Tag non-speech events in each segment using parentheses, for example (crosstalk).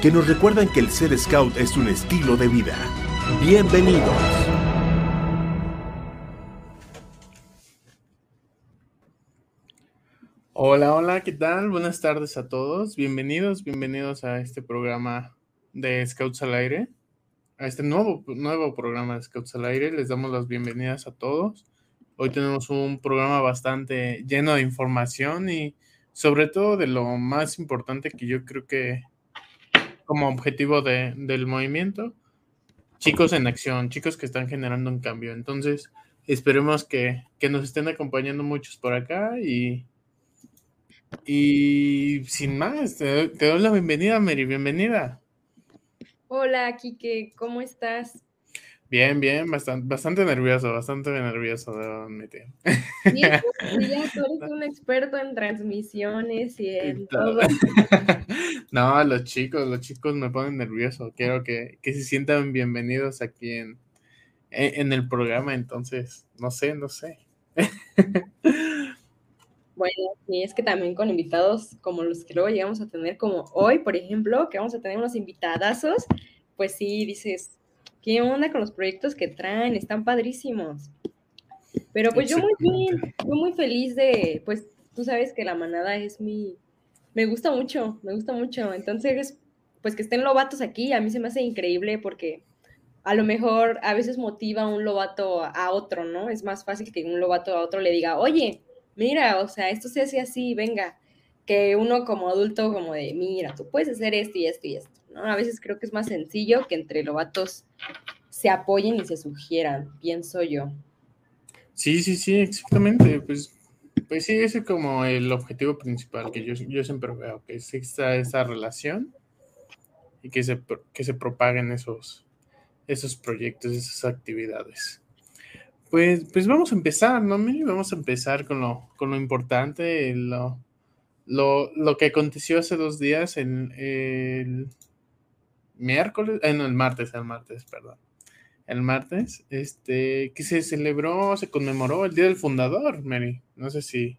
que nos recuerdan que el ser scout es un estilo de vida. Bienvenidos. Hola, hola, ¿qué tal? Buenas tardes a todos. Bienvenidos, bienvenidos a este programa de Scouts al Aire, a este nuevo, nuevo programa de Scouts al Aire. Les damos las bienvenidas a todos. Hoy tenemos un programa bastante lleno de información y sobre todo de lo más importante que yo creo que como objetivo de, del movimiento, chicos en acción, chicos que están generando un cambio. Entonces, esperemos que, que nos estén acompañando muchos por acá y y sin más, te, doy la bienvenida, Mary, bienvenida. Hola, Kike, ¿cómo estás? Bien, bien, bastante, bastante nervioso, bastante nervioso, debo admitir. Sí, ya (laughs) tú eres un experto en transmisiones y en todo. (laughs) No, los chicos, los chicos me ponen nervioso. Quiero que, que se sientan bienvenidos aquí en, en el programa, entonces, no sé, no sé. (laughs) Bueno, y es que también con invitados como los que luego llegamos a tener, como hoy, por ejemplo, que vamos a tener unos invitadazos, pues sí, dices, ¿qué onda con los proyectos que traen? Están padrísimos. Pero pues yo muy bien, yo muy feliz de, pues tú sabes que la manada es mi, me gusta mucho, me gusta mucho. Entonces, pues que estén lobatos aquí, a mí se me hace increíble porque a lo mejor a veces motiva un lobato a otro, ¿no? Es más fácil que un lobato a otro le diga, oye, mira, o sea, esto se hace así, venga, que uno como adulto como de, mira, tú puedes hacer esto y esto y esto, ¿no? A veces creo que es más sencillo que entre lobatos se apoyen y se sugieran, pienso yo. Sí, sí, sí, exactamente, pues, pues sí, ese es como el objetivo principal que yo, yo siempre veo, que exista esa relación y que se, que se propaguen esos, esos proyectos, esas actividades. Pues, pues vamos a empezar, ¿no, Miri? Vamos a empezar con lo, con lo importante, lo, lo, lo, que aconteció hace dos días en el miércoles, eh, no, el martes, el martes, perdón. El martes, este, que se celebró, se conmemoró el Día del Fundador, Mary. No sé si,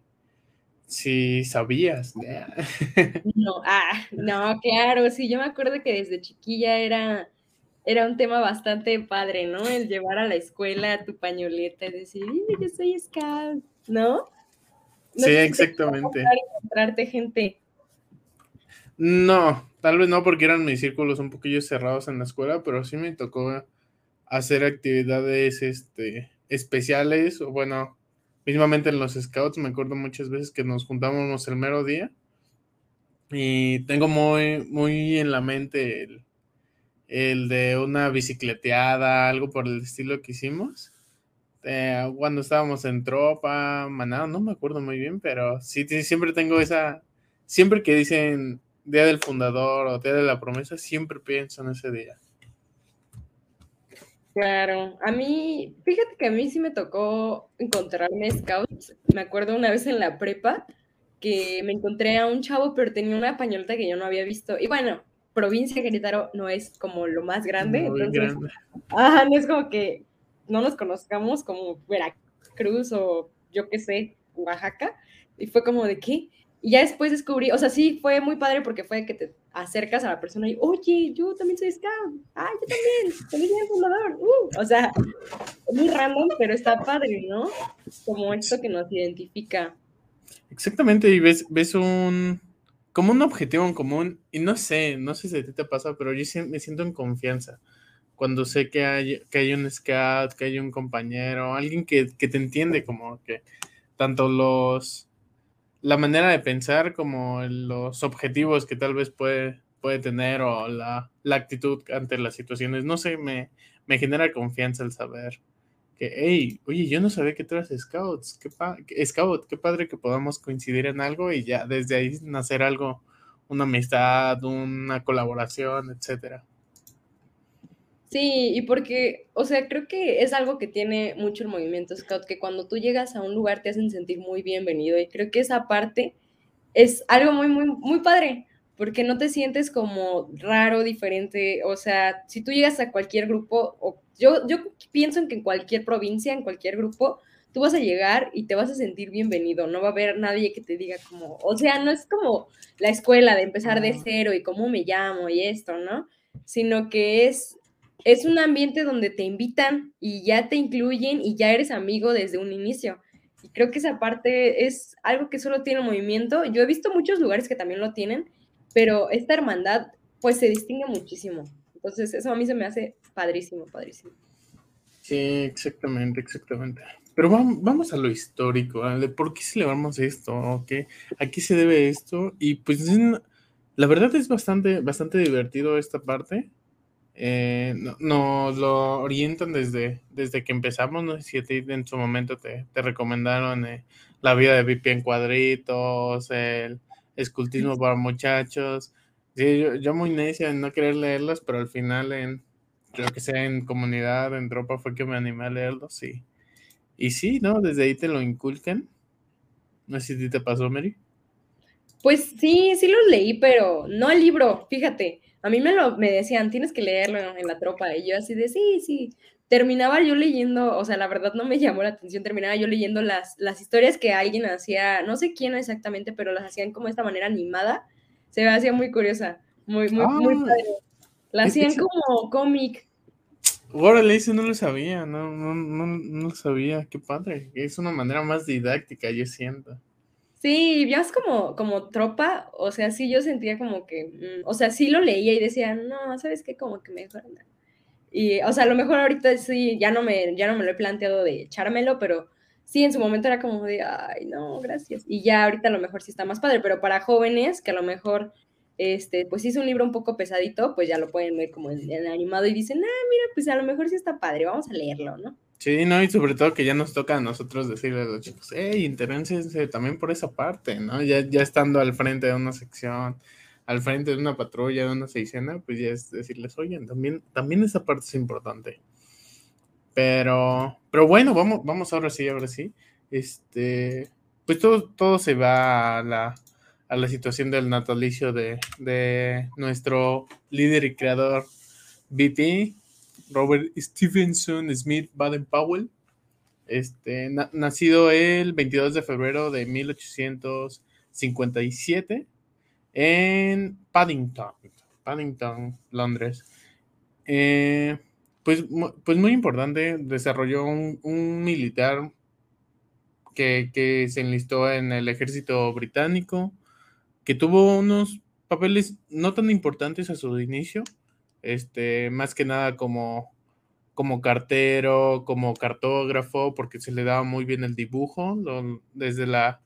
si sabías. No, ah, (laughs) no, claro, sí, yo me acuerdo que desde chiquilla era era un tema bastante padre, ¿no? El llevar a la escuela tu pañoleta y decir, yo soy scout, ¿no? sí, exactamente. Encontrarte gente. No, tal vez no porque eran mis círculos un poquillo cerrados en la escuela, pero sí me tocó hacer actividades este, especiales, o bueno, mismamente en los scouts, me acuerdo muchas veces que nos juntábamos el mero día y tengo muy, muy en la mente el, de una bicicleteada, algo por el estilo que hicimos. Eh, cuando estábamos en tropa, manado, no me acuerdo muy bien, pero sí, siempre tengo esa, siempre que dicen Día del Fundador o Día de la Promesa, siempre pienso en ese día. Claro, a mí, fíjate que a mí sí me tocó encontrarme scouts. Me acuerdo una vez en la prepa que me encontré a un chavo, pero tenía una pañoleta que yo no había visto. Y bueno, provincia de Querétaro no es como lo más grande. entonces, no es como que no nos conozcamos como Veracruz o yo qué sé, Oaxaca. Y fue como de qué. Y ya después descubrí, o sea, sí fue muy padre porque fue que te acercas a la persona y, oye, yo también soy scout. Ah, yo también, también soy fundador. Uh, o sea, muy random, pero está padre, ¿no? Como esto que nos identifica. Exactamente, y ves, ves un, como un objetivo en común, y no sé, no sé si a ti te pasa, pero yo me siento en confianza cuando sé que hay, que hay un scout, que hay un compañero, alguien que, te entiende como que tanto los la manera de pensar como los objetivos que tal vez puede, puede tener o la, actitud ante las situaciones, no sé, me, me genera confianza el saber que, hey, oye, yo no sabía que tú eras scouts, qué scout, qué padre que podamos coincidir en algo y ya desde ahí nacer algo, una amistad, una colaboración, etcétera. Sí, y porque, o sea, creo que es algo que tiene mucho el movimiento Scout, que cuando tú llegas a un lugar te hacen sentir muy bienvenido y creo que esa parte es algo muy, muy, muy padre, porque no te sientes como raro, diferente, o sea, si tú llegas a cualquier grupo, o yo, yo pienso en que en cualquier provincia, en cualquier grupo, tú vas a llegar y te vas a sentir bienvenido, no va a haber nadie que te diga como, o sea, no es como la escuela de empezar de cero y cómo me llamo y esto, ¿no? Sino que es es un ambiente donde te invitan y ya te incluyen y ya eres amigo desde un inicio. Y creo que esa parte es algo que solo tiene movimiento. Yo he visto muchos lugares que también lo tienen, pero esta hermandad pues se distingue muchísimo. Entonces eso a mí se me hace padrísimo, padrísimo. Sí, exactamente, exactamente. Pero vamos, a lo histórico, por qué celebramos esto, ¿Qué, a qué se debe esto. Y pues la verdad es bastante, bastante divertido esta parte. Eh, nos lo orientan desde, desde que empezamos. No si ti en su momento te, recomendaron eh, la vida de Vipi en cuadritos, el escultismo para muchachos. yo, muy necia en no querer leerlos, pero al final en, creo que sea en comunidad, en tropa, fue que me animé a leerlos. Sí. Y sí, ¿no? Desde ahí te lo inculcan. No sé si te pasó, Mary. Pues sí, sí los leí, pero no el libro, fíjate. A mí me, lo, me decían, tienes que leerlo en la tropa. Y yo así de, sí, sí. Terminaba yo leyendo, o sea, la verdad no me (laughs) llamó la atención, terminaba yo leyendo las, las historias que alguien hacía, no sé quién exactamente, pero las hacían como de esta manera animada. Se me hacía muy curiosa, muy, muy, muy ah, padre. La hacían como cómic. Órale, eso no lo sabía, no, no, no, no lo sabía, qué padre. Es una manera más didáctica, yo siento. Sí, ya como, como tropa, o sea, sí yo sentía como que, mm, o sea, sí lo leía y decía, no, ¿sabes qué? Como que mejor. Y, o sea, a lo mejor ahorita sí, ya no me, ya no me lo he planteado de echármelo, pero sí, en su momento era como de, ay, no, gracias. Y ya ahorita a lo mejor sí está más padre, pero para jóvenes que a lo mejor, este, pues sí es un libro un poco pesadito, pues ya lo pueden ver como en, en animado y dicen, ah, mira, pues a lo mejor sí está padre, vamos a leerlo, ¿no? Sí, no, y sobre todo que ya nos toca a nosotros decirle a los chicos, hey, interénse también por esa parte, ¿no? Ya, ya estando al frente de una sección, al frente de una patrulla, de una seisena, pues ya es decirles, oye, también, también esa parte es importante. Pero, pero bueno, vamos, vamos ahora sí, ahora sí. Este, pues todo, todo se va a la, a la situación del natalicio de, de nuestro líder y creador, BT, Robert Stevenson Smith Baden Powell, este, nacido el 22 de febrero de 1857 en Paddington, Paddington, Londres. Eh, pues, pues muy importante, desarrolló un, militar que, que, se enlistó en el ejército británico, que tuvo unos papeles no tan importantes a su inicio, este, más que nada como, como cartero, como cartógrafo, porque se le daba muy bien el dibujo, desde la,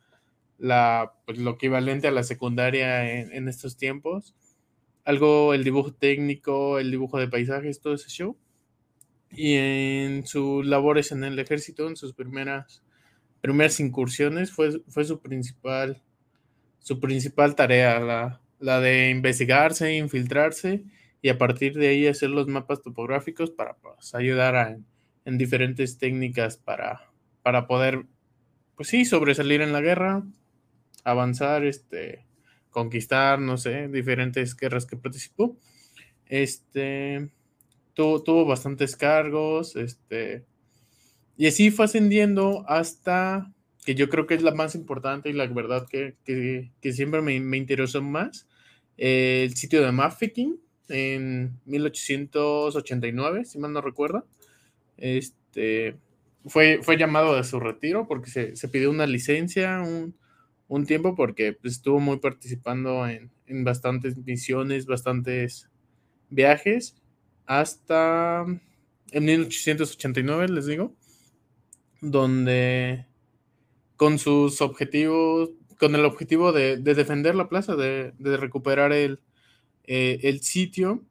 la pues, lo equivalente a la secundaria en, estos tiempos. Algo, el dibujo técnico, el dibujo de paisajes, todo ese show. Y en sus labores en el ejército, en sus primeras, primeras incursiones, fue, fue su principal, su principal tarea, la, la de investigarse, infiltrarse y a partir de ahí hacer los mapas topográficos para pues, ayudar en diferentes técnicas para, para poder, pues sí, sobresalir en la guerra, avanzar, este, conquistar, no sé, diferentes guerras que participó. Este, tuvo, tuvo bastantes cargos, este, y así fue ascendiendo hasta que yo creo que es la más importante y la verdad que, siempre me, me, interesó más, el sitio de Mafeking, en 1889, si mal no recuerdo. Este, fue, fue llamado de su retiro porque se, pidió una licencia un, tiempo porque pues, estuvo muy participando en, bastantes misiones, bastantes viajes, hasta en 1889, les digo, donde con sus objetivos, con el objetivo de, defender la plaza, de recuperar el, eh, el sitio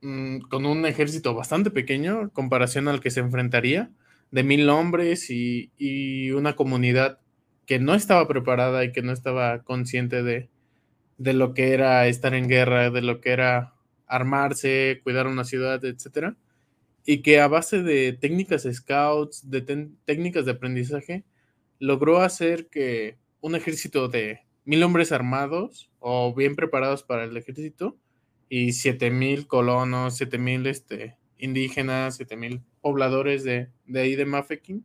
mm, con un ejército bastante pequeño en comparación al que se enfrentaría, de mil hombres y, una comunidad que no estaba preparada y que no estaba consciente de, lo que era estar en guerra, de lo que era armarse, cuidar una ciudad, etcétera, y que a base de técnicas scouts, de técnicas de aprendizaje, logró hacer que un ejército de mil hombres armados o bien preparados para el ejército y siete mil colonos, siete mil este, indígenas, siete mil pobladores de, de ahí de Mafeking,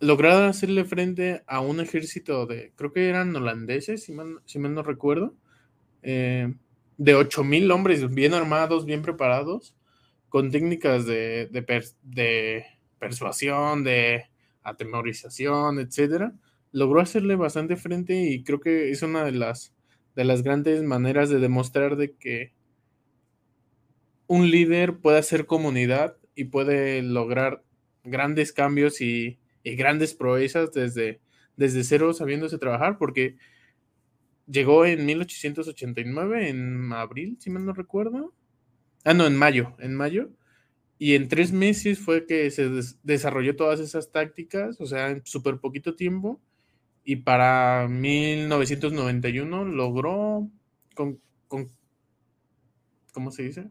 lograron hacerle frente a un ejército de, creo que eran holandeses, si mal, si no recuerdo, eh, de ocho mil hombres bien armados, bien preparados, con técnicas de, de, persuasión, de atemorización, etcétera, logró hacerle bastante frente y creo que es una de las, de las grandes maneras de demostrar de que un líder puede hacer comunidad y puede lograr grandes cambios y, grandes proezas desde, desde cero sabiéndose trabajar, porque llegó en 1889, en abril, si mal no recuerdo. Ah, no, en mayo, en mayo. Y en tres meses fue que se desarrolló todas esas tácticas, o sea, en súper poquito tiempo. Y para 1991 logró, con, con, ¿cómo se dice?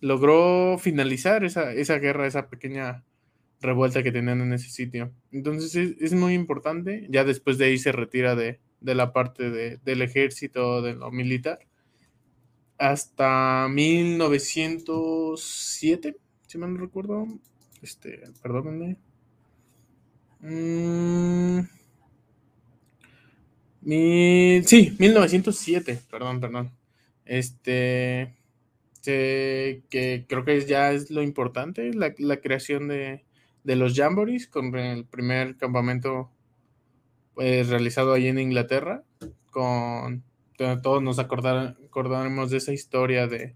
Logró finalizar esa, esa guerra, esa pequeña revuelta que tenían en ese sitio. Entonces es, muy importante. Ya después de ahí se retira de, de la parte de, del ejército, de lo militar. Hasta 1907 si mal no recuerdo. Este, perdónenme. Mm, sí, 1907, perdón, perdón. Este, que creo que ya es lo importante, la, creación de, los Jamborees con el primer campamento pues, realizado ahí en Inglaterra, con todos nos acordaremos de esa historia de,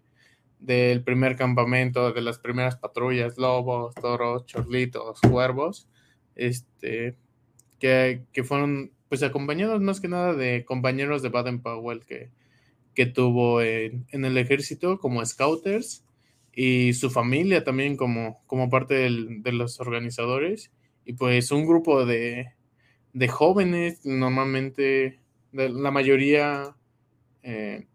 del primer campamento, de las primeras patrullas, lobos, toros, chorlitos, cuervos, este, que, fueron pues acompañados más que nada de compañeros de Baden Powell que, que tuvo en, el ejército como scouters y su familia también como, como parte de los organizadores. Y pues un grupo de, de jóvenes, normalmente la mayoría eh,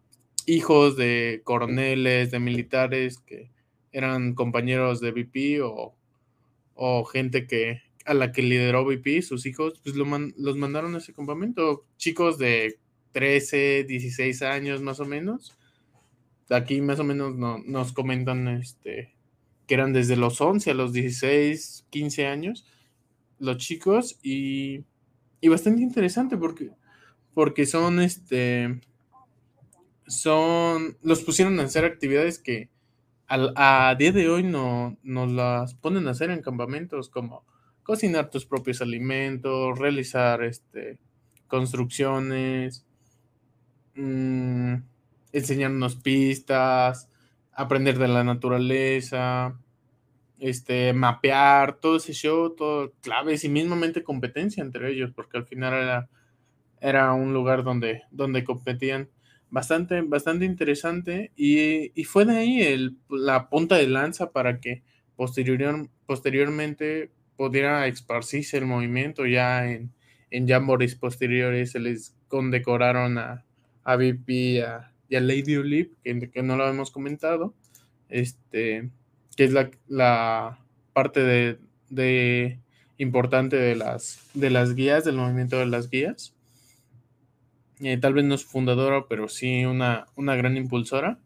hijos de coroneles, de militares que eran compañeros de VP o, gente que a la que lideró VP, sus hijos, pues los mandaron a ese campamento. Chicos de 13, 16 años más o menos. Aquí más o menos no, nos comentan este, que eran desde los 11 a los 16, 15 años los chicos y, y bastante interesante porque, porque son este son, los pusieron a hacer actividades que a, día de hoy no nos las ponen a hacer en campamentos como cocinar tus propios alimentos, realizar este, construcciones, mm, enseñarnos pistas, aprender de la naturaleza, este, mapear, todo ese show, todo claves y mismamente competencia entre ellos, porque al final era, era un lugar donde, donde competían bastante, bastante interesante y, fue de ahí el, la punta de lanza para que posterior, posteriormente pudiera esparcirse el movimiento ya en, en jamborees posteriores se les condecoraron a, a VP y a, Lady Olip, que, que, no lo hemos comentado, este, que es la, la parte de, de, importante de las, de las guías, del movimiento de las guías. Eh, tal vez no es fundadora, pero sí una, una gran impulsora,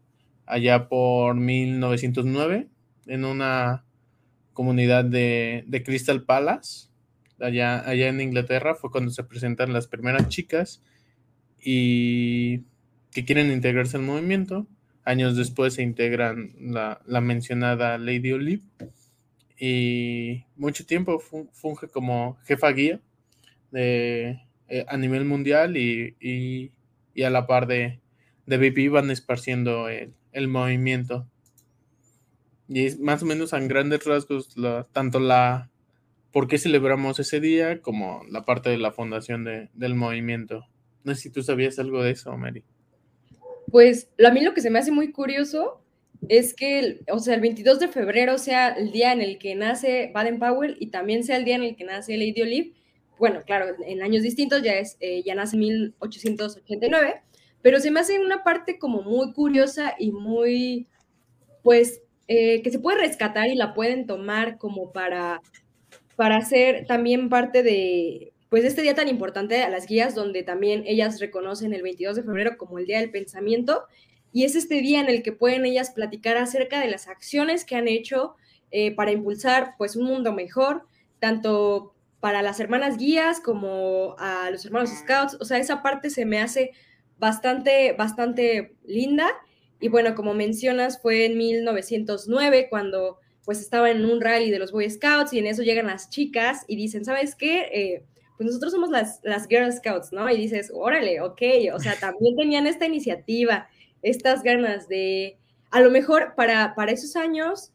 allá por 1909, en una comunidad de, Crystal Palace, allá, allá en Inglaterra, fue cuando se presentan las primeras chicas y que quieren integrarse al movimiento. Años después se integran la, la mencionada Lady Olive y mucho tiempo funge como jefa guía eh, a nivel mundial y, a la par de, de van esparciendo el, movimiento. Y es más o menos en grandes rasgos tanto la por qué celebramos ese día como la parte de la fundación del movimiento. No sé si tú sabías algo de eso, Mary. Pues a mí lo que se me hace muy curioso es que, o sea, el 22 de febrero sea el día en el que nace Baden Powell y también sea el día en el que nace Lady Olive, bueno, claro, en años distintos, ya, es, eh, ya nace 1889, pero se me hace una parte como muy curiosa y muy, pues, eh, que se puede rescatar y la pueden tomar como para, para hacer también parte de, pues, este día tan importante a las guías, donde también ellas reconocen el 22 de febrero como el Día del Pensamiento, y es este día en el que pueden ellas platicar acerca de las acciones que han hecho eh, para impulsar, pues, un mundo mejor, tanto para las hermanas guías como a los hermanos scouts, o sea, esa parte se me hace bastante, bastante linda. Y bueno, como mencionas, fue en 1909 cuando pues estaba en un rally de los Boy Scouts y en eso llegan las chicas y dicen, ¿sabes qué? Eh, pues nosotros somos las, las Girl Scouts, ¿no? Y dices, órale, ok, o sea, también tenían esta iniciativa, estas ganas de, a lo mejor para, para esos años,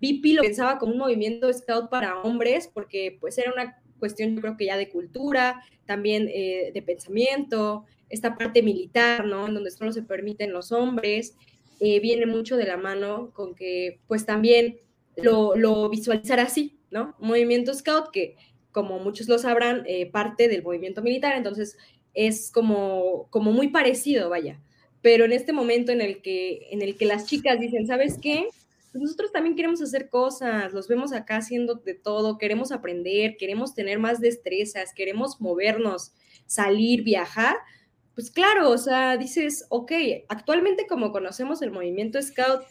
Pipi lo pensaba como un movimiento scout para hombres, porque pues era una cuestión, yo creo que ya de cultura, también eh, de pensamiento, esta parte militar, ¿no? En donde solo se permiten los hombres, eh, viene mucho de la mano con que pues también lo, lo visualizar así, ¿no? movimiento scout que, como muchos lo sabrán, eh, parte del movimiento militar, entonces es como, como muy parecido, vaya. Pero en este momento en el que, en el que las chicas dicen, ¿sabes qué? Pues, nosotros también queremos hacer cosas, los vemos acá haciendo de todo, queremos aprender, queremos tener más destrezas, queremos movernos, salir, viajar. Pues claro, o sea, dices, ok, actualmente como conocemos el movimiento Scout,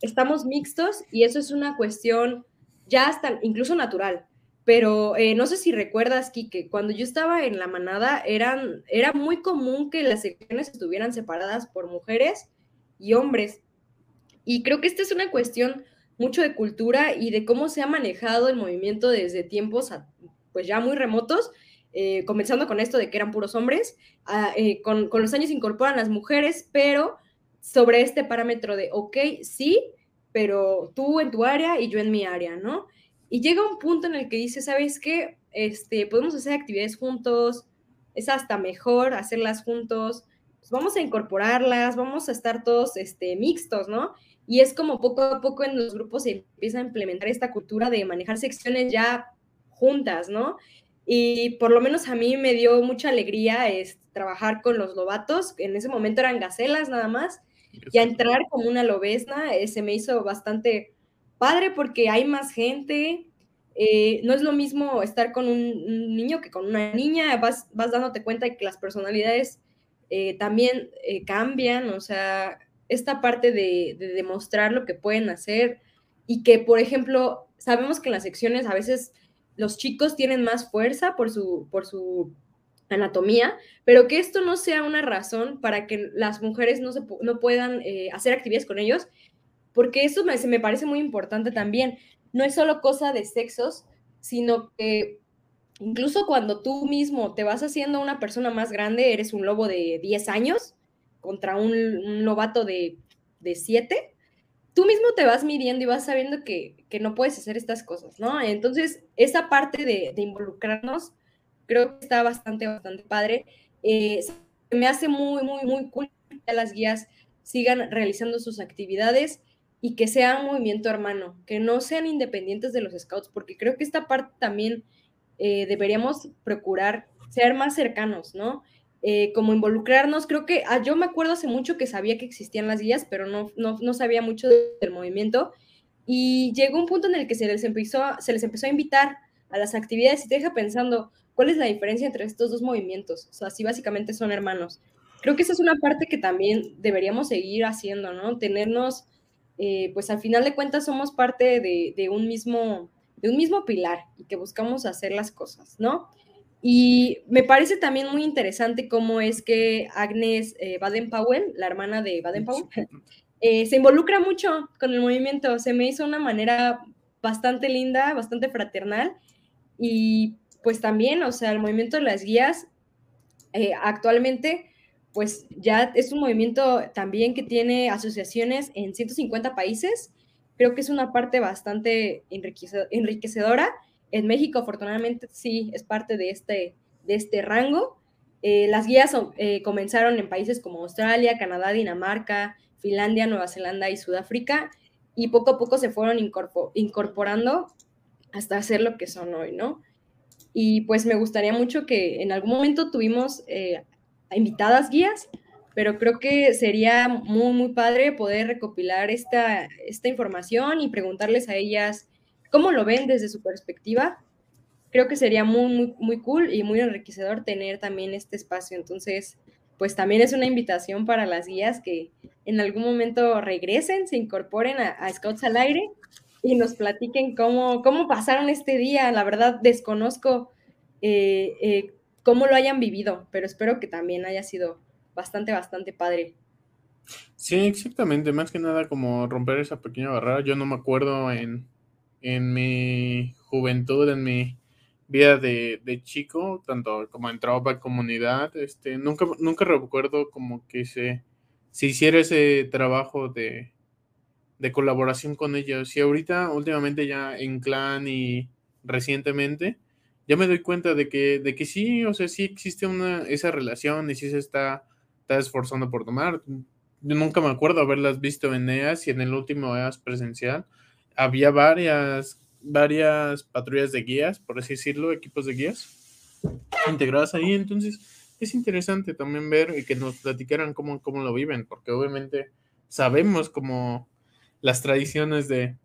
estamos mixtos y eso es una cuestión ya hasta incluso natural. Pero eh, no sé si recuerdas, Kike, cuando yo estaba en la manada, eran, era muy común que las secciones estuvieran separadas por mujeres y hombres. Y creo que esta es una cuestión mucho de cultura y de cómo se ha manejado el movimiento desde tiempos pues ya muy remotos, eh, comenzando con esto de que eran puros hombres, eh, con, con, los años incorporan las mujeres, pero sobre este parámetro de, ok, sí, pero tú en tu área y yo en mi área, ¿no? Y llega un punto en el que dice, ¿sabes qué? Este, podemos hacer actividades juntos, es hasta mejor hacerlas juntos, pues vamos a incorporarlas, vamos a estar todos este, mixtos, ¿no? Y es como poco a poco en los grupos se empieza a implementar esta cultura de manejar secciones ya juntas, ¿no? Y por lo menos a mí me dio mucha alegría es, trabajar con los lobatos, en ese momento eran gacelas nada más, y a entrar como una lobesna eh, se me hizo bastante padre porque hay más gente, eh, no es lo mismo estar con un, niño que con una niña, vas, vas dándote cuenta de que las personalidades eh, también cambian, o sea, esta parte de, demostrar lo que pueden hacer y que, por ejemplo, sabemos que en las secciones a veces los chicos tienen más fuerza por su, por su anatomía, pero que esto no sea una razón para que las mujeres no, se, no puedan eh, hacer actividades con ellos, porque eso me, me parece muy importante también. No es solo cosa de sexos, sino que incluso cuando tú mismo te vas haciendo una persona más grande, eres un lobo de 10 años, contra un, novato de, de siete, tú mismo te vas midiendo y vas sabiendo que, no puedes hacer estas cosas, ¿no? Entonces, esa parte de, involucrarnos creo que está bastante, bastante padre. Eh, me hace muy, muy, muy cool que las guías sigan realizando sus actividades y que sea un movimiento hermano, que no sean independientes de los scouts, porque creo que esta parte también eh, deberíamos procurar ser más cercanos, ¿no? Eh, como involucrarnos. Creo que ah, yo me acuerdo hace mucho que sabía que existían las guías, pero no, no, sabía mucho del movimiento. Y llegó un punto en el que se les, empezó, se les empezó a invitar a las actividades y te deja pensando, ¿cuál es la diferencia entre estos dos movimientos? O sea, si básicamente son hermanos. Creo que esa es una parte que también deberíamos seguir haciendo, ¿no? Tenernos, eh, pues al final de cuentas somos parte de, de, un mismo, de un mismo pilar y que buscamos hacer las cosas, ¿no? Y me parece también muy interesante cómo es que Agnes eh, Baden-Powell, la hermana de Baden-Powell, (laughs) eh, se involucra mucho con el movimiento. Se me hizo una manera bastante linda, bastante fraternal. Y pues también, o sea, el movimiento de las guías eh, actualmente, pues ya es un movimiento también que tiene asociaciones en 150 países. Creo que es una parte bastante enriquecedora en México, afortunadamente, sí es parte de este, de este rango. Eh, las guías eh, comenzaron en países como Australia, Canadá, Dinamarca, Finlandia, Nueva Zelanda y Sudáfrica, y poco a poco se fueron incorporando hasta ser lo que son hoy, ¿no? Y pues me gustaría mucho que en algún momento tuvimos eh, invitadas guías pero creo que sería muy, muy padre poder recopilar esta, esta información y preguntarles a ellas cómo lo ven desde su perspectiva. Creo que sería muy, muy, muy cool y muy enriquecedor tener también este espacio. Entonces, pues también es una invitación para las guías que en algún momento regresen, se incorporen a, Scouts al aire y nos platiquen cómo, cómo pasaron este día. La verdad, desconozco eh, eh, cómo lo hayan vivido, pero espero que también haya sido bastante, bastante padre. Sí, exactamente. Más que nada como romper esa pequeña barrera. Yo no me acuerdo en, en mi juventud, en mi vida de, chico, tanto como en tropa, comunidad, este, nunca, nunca recuerdo como que se, se hiciera ese trabajo de, de colaboración con ellos. Y ahorita, últimamente ya en clan y recientemente, ya me doy cuenta de que, de que sí, o sea, sí existe una, esa relación y sí se está, está esforzando por tomar. Nunca me acuerdo haberlas visto en EAS y en el último EAS presencial había varias, varias patrullas de guías, por así decirlo, equipos de guías integradas ahí. Entonces, es interesante también ver y que nos platicaran cómo, cómo lo viven, porque obviamente sabemos como las tradiciones de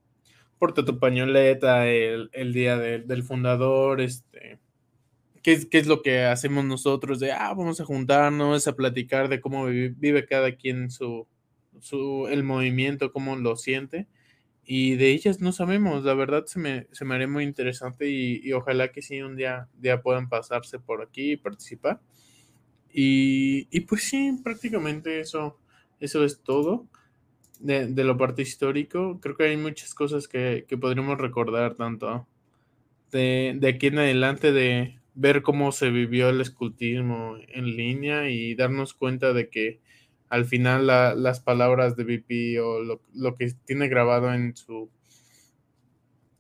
porta tu pañoleta el, día del fundador, este, qué, qué, es lo que hacemos nosotros de, ah, vamos a juntarnos, a platicar de cómo vive, cada quien su, su, el movimiento, cómo lo siente. Y de ellas no sabemos, la verdad se me, se me haría muy interesante y, ojalá que sí un día, día puedan pasarse por aquí y participar. Y, y pues sí, prácticamente eso, eso es todo de, de, lo parte histórico, creo que hay muchas cosas que, que podríamos recordar, tanto de, de, aquí en adelante, de ver cómo se vivió el escultismo en línea y darnos cuenta de que al final las palabras de BP o lo, que tiene grabado en su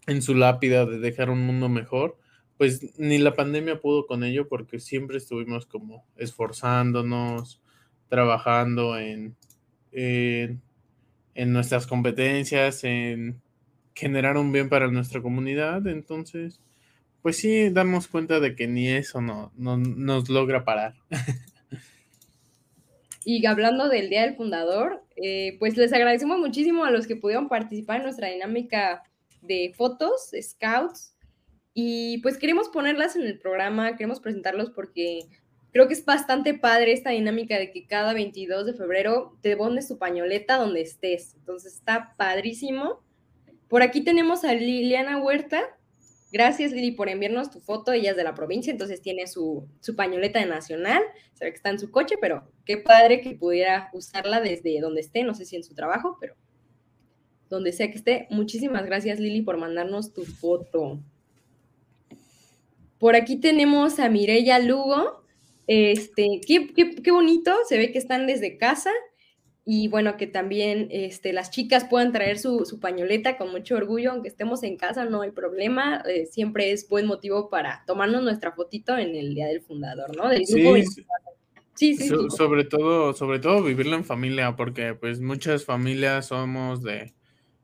en su lápida de dejar un mundo mejor, pues ni la pandemia pudo con ello porque siempre estuvimos como esforzándonos, trabajando en, en en nuestras competencias, en generar un bien para nuestra comunidad. Entonces, pues sí, damos cuenta de que ni eso no, nos logra parar. (laughs) Y hablando del Día del Fundador, eh, pues les agradecemos muchísimo a los que pudieron participar en nuestra dinámica de fotos, scouts, y pues queremos ponerlas en el programa, queremos presentarlos porque creo que es bastante padre esta dinámica de que cada 22 de febrero te pones tu pañoleta donde estés. Entonces está padrísimo. Por aquí tenemos a Liliana Huerta. Gracias Lili por enviarnos tu foto. Ella es de la provincia, entonces tiene su, su pañoleta de nacional. Se ve que está en su coche, pero qué padre que pudiera usarla desde donde esté. No sé si en su trabajo, pero donde sea que esté. Muchísimas gracias Lili por mandarnos tu foto. Por aquí tenemos a Mireya Lugo. Este, qué, bonito, se ve que están desde casa y bueno, que también este, las chicas puedan traer su, pañoleta con mucho orgullo, aunque estemos en casa, no hay problema, eh, siempre es buen motivo para tomarnos nuestra fotito en el Día del Fundador, ¿no? Del grupo sí, sí, sí, Sobre todo, sobre todo vivirlo en familia, porque pues muchas familias somos de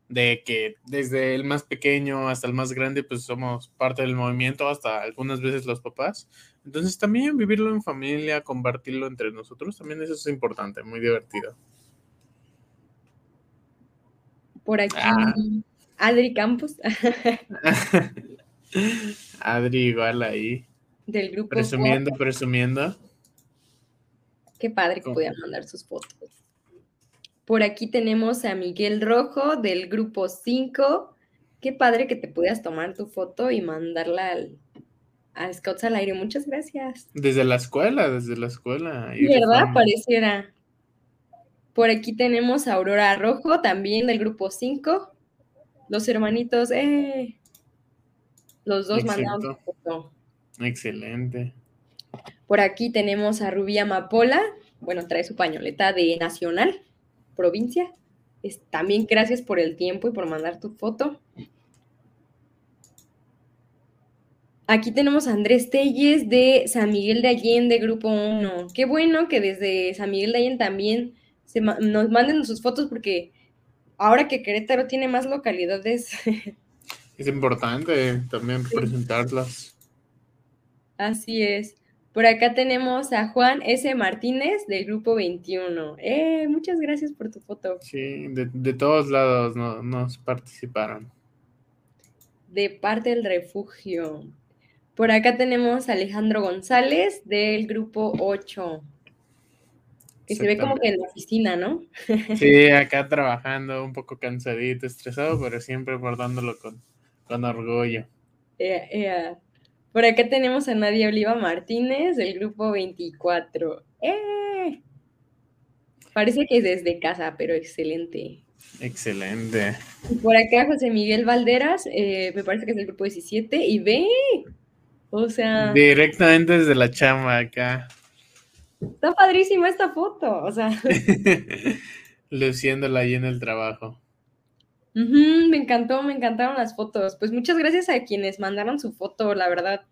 de que desde el más pequeño hasta el más grande, pues somos parte del movimiento, hasta algunas veces los papás. Entonces también vivirlo en familia, compartirlo entre nosotros, también eso es importante, muy divertido. Por aquí, ah. Adri Campos. (laughs) Adri igual ahí. Del grupo. Presumiendo, presumiendo. Qué padre que podían mandar sus fotos. Por aquí tenemos a Miguel Rojo del grupo 5. Qué padre que te puedas tomar tu foto y mandarla al, a Scouts al aire. Muchas gracias. Desde la escuela, desde la escuela. ¿Verdad? Pareciera. Por aquí tenemos a Aurora Rojo, también del grupo 5. Los hermanitos, eh. Los dos mandaron foto. Excelente. Por aquí tenemos a Rubí Amapola. Bueno, trae su pañoleta de Nacional provincia. Es, también gracias por el tiempo y por mandar tu foto. Aquí tenemos a Andrés Telles de San Miguel de Allende, Grupo 1. Qué bueno que desde San Miguel de Allende también se nos manden sus fotos porque ahora que Querétaro tiene más localidades. (laughs) Es importante también presentarlas. Así es. Por acá tenemos a Juan S. Martínez del grupo 21. Eh, muchas gracias por tu foto. Sí, de, de todos lados no, nos participaron. De parte del refugio. Por acá tenemos a Alejandro González del grupo 8. Que se ve como que en la oficina, ¿no? Sí, acá trabajando, un poco cansadito, estresado, pero siempre guardándolo con, con orgullo. Eh, eh, por acá tenemos a Nadia Oliva Martínez del grupo 24. ¡Eh! Parece que es desde casa, pero excelente. Excelente. Y por acá José Miguel Valderas, eh, me parece que es del grupo 17, y ve, o sea... Directamente desde la chama acá. Está padrísima esta foto, o sea... (laughs) Luciéndola ahí en el trabajo me encantó, me encantaron las fotos. Pues muchas gracias a quienes mandaron su foto, la verdad.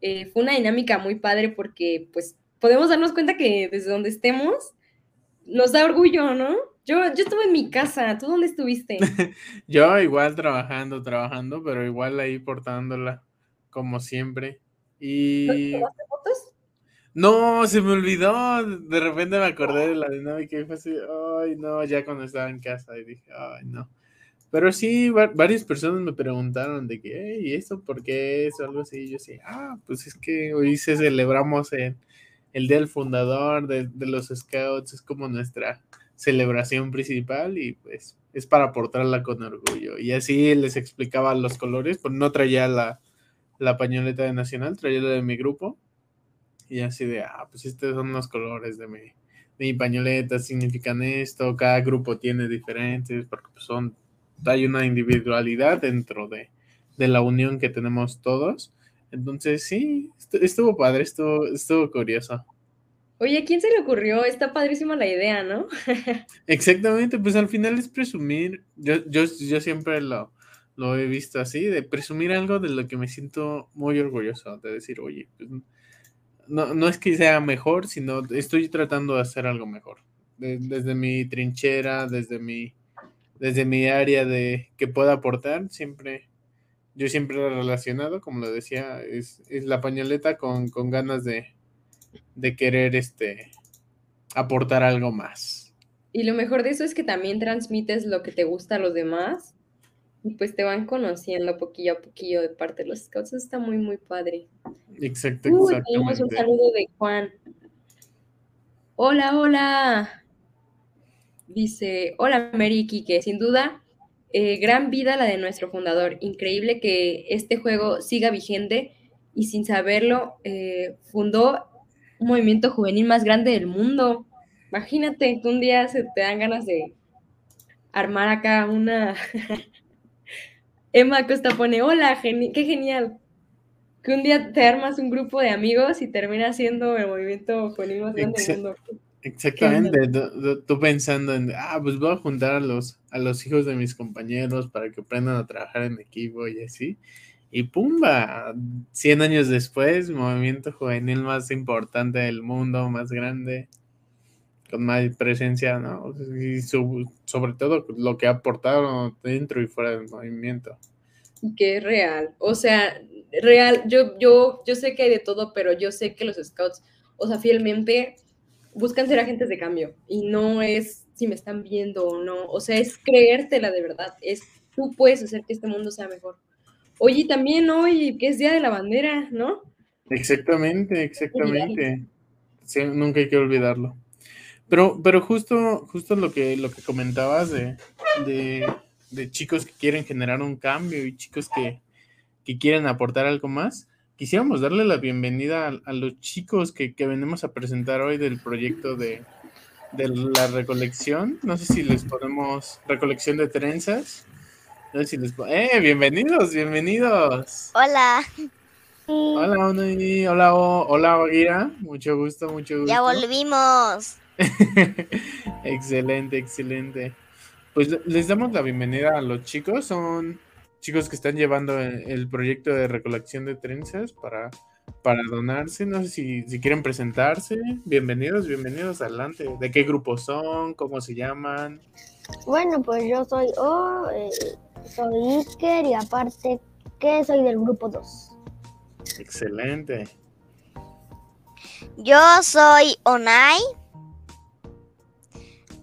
Eh, fue una dinámica muy padre porque pues podemos darnos cuenta que desde donde estemos nos da orgullo, ¿no? Yo, yo estuve en mi casa, ¿tú dónde estuviste? (laughs) yo igual trabajando, trabajando, pero igual ahí portándola, como siempre. Y... fotos? No, se me olvidó. De repente me acordé de la dinámica y fue así, ay, no, ya cuando estaba en casa y dije, ay, no. Pero sí, varias personas me preguntaron de que, ¿y esto por qué es? O algo así. Y yo sí, ah, pues es que hoy se celebramos el, el Día del Fundador de, los Scouts, es como nuestra celebración principal y pues es para portarla con orgullo. Y así les explicaba los colores, pues no traía la, la pañoleta de Nacional, traía la de mi grupo. Y así de, ah, pues estos son los colores de mi, de mi pañoleta, significan esto, cada grupo tiene diferentes, porque pues son hay una individualidad dentro de, la unión que tenemos todos. Entonces, sí, estuvo padre, estuvo, estuvo curioso. Oye, ¿a quién se le ocurrió? Está padrísima la idea, ¿no? (laughs) Exactamente, pues al final es presumir, yo, yo, yo siempre lo, lo he visto así, de presumir algo de lo que me siento muy orgulloso, de decir, oye, pues, no, no es que sea mejor, sino estoy tratando de hacer algo mejor. desde mi trinchera, desde mi desde mi área de que pueda aportar, siempre, yo siempre he relacionado, como lo decía, es, la pañoleta con, ganas de, de querer este aportar algo más. Y lo mejor de eso es que también transmites lo que te gusta a los demás y pues te van conociendo poquillo a poquillo de parte de los scouts. está muy, muy padre. Exacto, exacto. Tenemos un saludo de Juan. Hola, hola. Dice, hola Mary que sin duda, eh, gran vida la de nuestro fundador. Increíble que este juego siga vigente y sin saberlo, eh, fundó un movimiento juvenil más grande del mundo. Imagínate que un día se te dan ganas de armar acá una... Emma Costa pone, hola, qué genial. Que un día te armas un grupo de amigos y termina siendo el movimiento juvenil más grande del mundo. Exactamente, tú, pensando en, ah, pues voy a juntar a los, a los hijos de mis compañeros para que aprendan a trabajar en equipo y así. Y pumba, 100 años después, movimiento juvenil más importante del mundo, más grande, con más presencia, ¿no? Y sobre todo lo que ha aportado dentro y fuera del movimiento. Y que es real, o sea, real, yo, yo, yo sé que hay de todo, pero yo sé que los scouts, o sea, fielmente buscan ser agentes de cambio y no es si me están viendo o no, o sea, es creértela de verdad, es tú puedes hacer que este mundo sea mejor. Oye, también hoy que es Día de la Bandera, ¿no? Exactamente, exactamente. nunca hay que olvidarlo. Pero, pero justo, justo lo que, lo que comentabas de, de, chicos que quieren generar un cambio y chicos que, que quieren aportar algo más, quisiéramos darle la bienvenida a, los chicos que, venimos a presentar hoy del proyecto de, la recolección. No sé si les podemos, recolección de trenzas. No sé si les ¡Eh! Bienvenidos, bienvenidos. Hola. Hola, Hola, hola, Baguira. Mucho gusto, mucho gusto. Ya volvimos. (laughs) excelente, excelente. Pues les damos la bienvenida a los chicos. Son chicos que están llevando el proyecto de recolección de trenzas para, para donarse. No sé si, quieren presentarse. Bienvenidos, bienvenidos, adelante. ¿De qué grupo son? ¿Cómo se llaman? Bueno, pues yo soy O, eh, soy Iker y aparte que soy del grupo 2. Excelente. Yo soy Onai.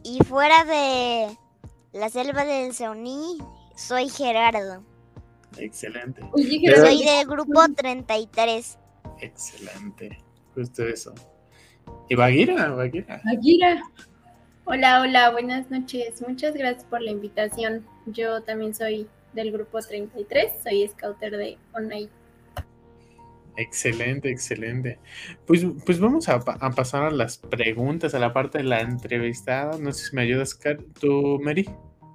Y fuera de la selva del Seoní, soy Gerardo. Excelente. Oye, Pero- Gerardo, Soy del grupo 33. Excelente. Justo eso. ¿Y Baguira? Baguira. Aguira. Hola, hola, buenas noches. Muchas gracias por la invitación. Yo también soy del grupo 33, soy scouter de Onai. Excelente, excelente. Pues, pues vamos a, pa- a pasar a las preguntas, a la parte de la entrevistada. No sé si me ayudas, Car- tú, Mary.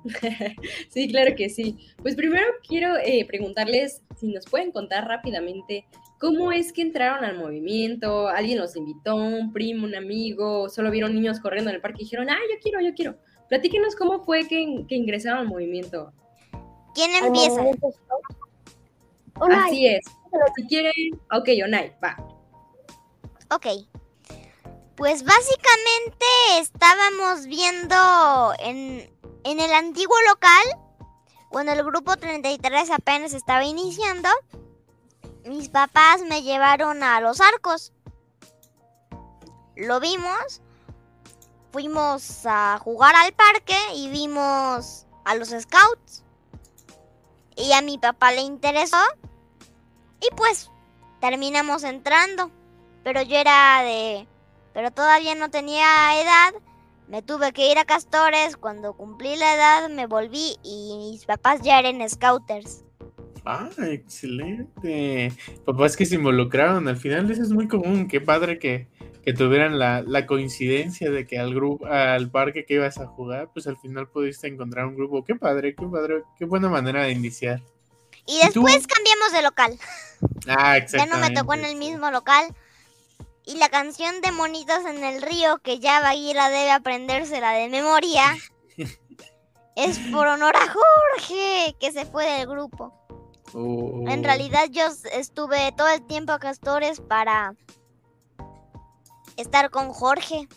(laughs) Sí, claro que sí. Pues primero quiero eh, preguntarles si nos pueden contar rápidamente cómo es que entraron al movimiento, alguien los invitó, un primo, un amigo, solo vieron niños corriendo en el parque y dijeron, ah, yo quiero, yo quiero. Platíquenos cómo fue que, que ingresaron al movimiento. ¿Quién empieza? Así es. Si quieren, ok, Onai, va. Ok. Pues básicamente estábamos viendo en, en el antiguo local, cuando el grupo 33 apenas estaba iniciando, mis papás me llevaron a los arcos. Lo vimos, fuimos a jugar al parque y vimos a los scouts. Y a mi papá le interesó. Y pues terminamos entrando pero yo era de... Pero todavía no tenía edad. Me tuve que ir a Castores. Cuando cumplí la edad me volví y mis papás ya eran scouters. Ah, excelente. Papás que se involucraron. Al final eso es muy común. Qué padre que, que tuvieran la, la coincidencia de que al grupo, al parque que ibas a jugar, pues al final pudiste encontrar un grupo. Qué padre, qué padre, qué buena manera de iniciar. Y después cambiamos de local. Ah, (laughs) Ya no me tocó en el mismo local. Y la canción de Monitos en el Río, que ya Baguira debe aprendérsela de memoria, (laughs) es por honor a Jorge, que se fue del grupo. Oh, En realidad yo estuve todo el tiempo a Castores para estar con Jorge.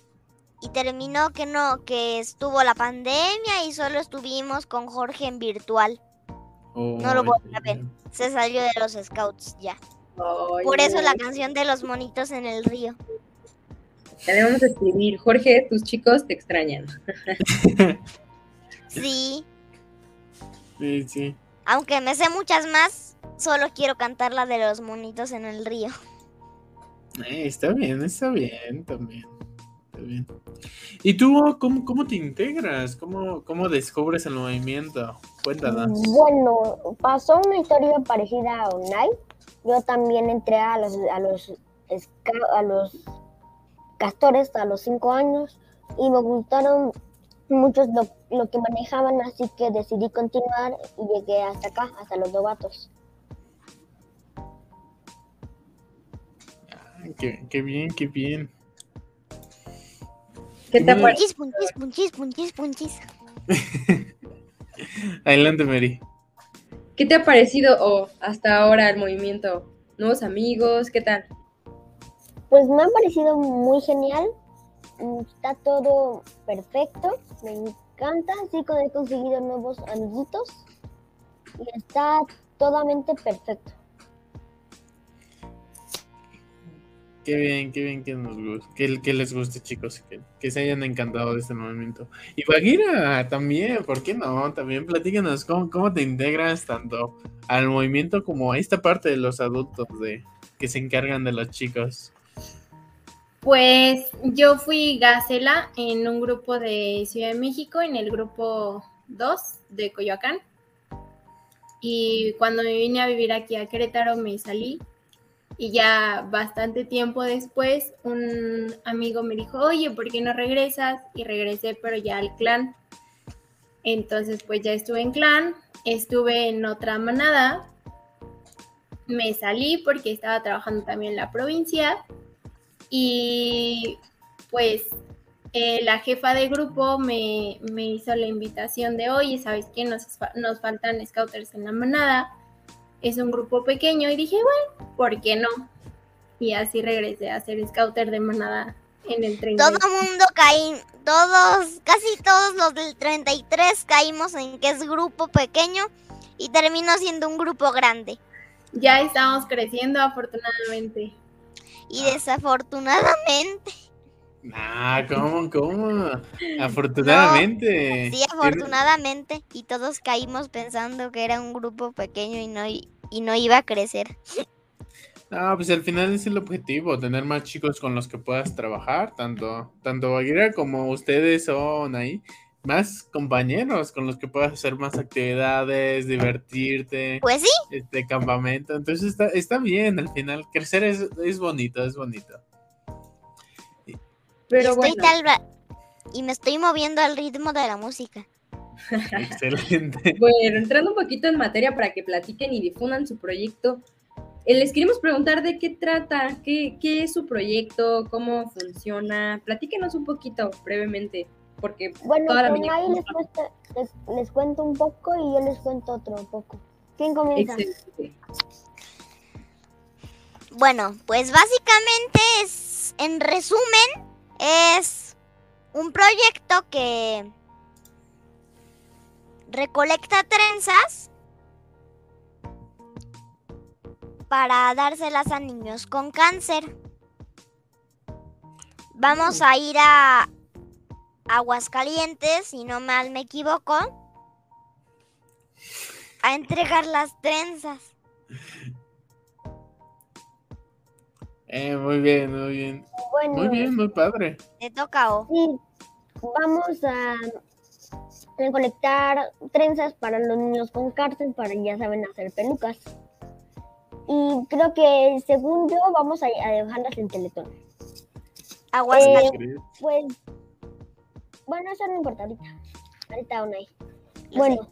Y terminó que no, que estuvo la pandemia y solo estuvimos con Jorge en virtual. Oh, no lo volví a ver. Se salió de los scouts ya. Por eso la canción de los monitos en el río. Ya le vamos a escribir. Jorge, tus chicos te extrañan. Sí, (laughs) Sí, sí. aunque me sé muchas más, solo quiero cantar la de los monitos en el río. Eh, está bien, está bien también. Está bien. ¿Y tú cómo, cómo te integras? ¿Cómo, ¿Cómo descubres el movimiento? Cuéntanos. Bueno, pasó una historia parecida a Onai. Yo también entré a los, a los, a los castores a los cinco años y me gustaron mucho lo, lo que manejaban, así que decidí continuar y llegué hasta acá, hasta los novatos. Ah, Qué, qué bien, qué bien. ¿Qué te? Punchis, punchis, punchis, punchis, punchis. (laughs) Adelante, Mary. ¿Qué te ha parecido o hasta ahora el movimiento? ¿Nuevos amigos? ¿Qué tal? Pues me ha parecido muy genial. Mm, Está todo perfecto. Me encanta. Sí, que he conseguido nuevos amiguitos. Y está totalmente perfecto. Qué bien, qué bien que nos guste, que, les guste, chicos, que, que se hayan encantado de este movimiento. Y Baguira también, ¿por qué no? También platícanos cómo, cómo te integras tanto al movimiento como a esta parte de los adultos de que se encargan de los chicos. Pues yo fui Gacela en un grupo de Ciudad de México, en el grupo 2 de Coyoacán. Y cuando me vine a vivir aquí a Querétaro me salí. Y ya bastante tiempo después un amigo me dijo, oye, ¿por qué no regresas? Y regresé, pero ya al clan. Entonces pues ya estuve en clan, estuve en otra manada. Me salí porque estaba trabajando también en la provincia y pues eh, la jefa de grupo me, me hizo la invitación de, oye, ¿sabes qué? Nos, nos faltan scouters en la manada. Es un grupo pequeño y dije, bueno, ¿por qué no? Y así regresé a ser scouter de manada en el 30. Todo mundo caí, todos, casi todos los del 33 caímos en que es grupo pequeño y terminó siendo un grupo grande. Ya estamos creciendo afortunadamente. Y desafortunadamente. Ah, ¿cómo? ¿Cómo? (laughs) Afortunadamente. sí, afortunadamente. Y todos caímos pensando que era un grupo pequeño y no, y no iba a crecer. No, pues al final es el objetivo, tener más chicos con los que puedas trabajar, tanto, tanto Baguera como ustedes son ahí, más compañeros con los que puedas hacer más actividades, divertirte. Pues sí. Este campamento. Entonces está, está bien al final. Crecer es, es bonito, es bonito. Pero bueno. y me estoy moviendo al ritmo de la música. (laughs) Excelente. bueno, entrando un poquito en materia para que platiquen y difundan su proyecto. Eh, les queremos preguntar de qué trata, qué, qué es su proyecto, cómo funciona. Platíquenos un poquito brevemente, porque bueno, toda la ahí les, les, cuento un poco y yo les cuento otro poco. ¿Quién comienza? Bueno, pues básicamente es, en resumen, es un proyecto que recolecta trenzas para dárselas a niños con cáncer. Vamos a ir a Aguascalientes, si no mal me equivoco, a entregar las trenzas. Eh, muy bien, muy bien. muy bien, muy padre. Te toca, O. Sí, vamos a recolectar trenzas para los niños con cáncer, para ya saben hacer pelucas. Y creo que según yo vamos a, dejarlas en Teletón. Aguas eh, Pues, bueno, eso no importa ahorita. Ahorita aún hay. Bueno,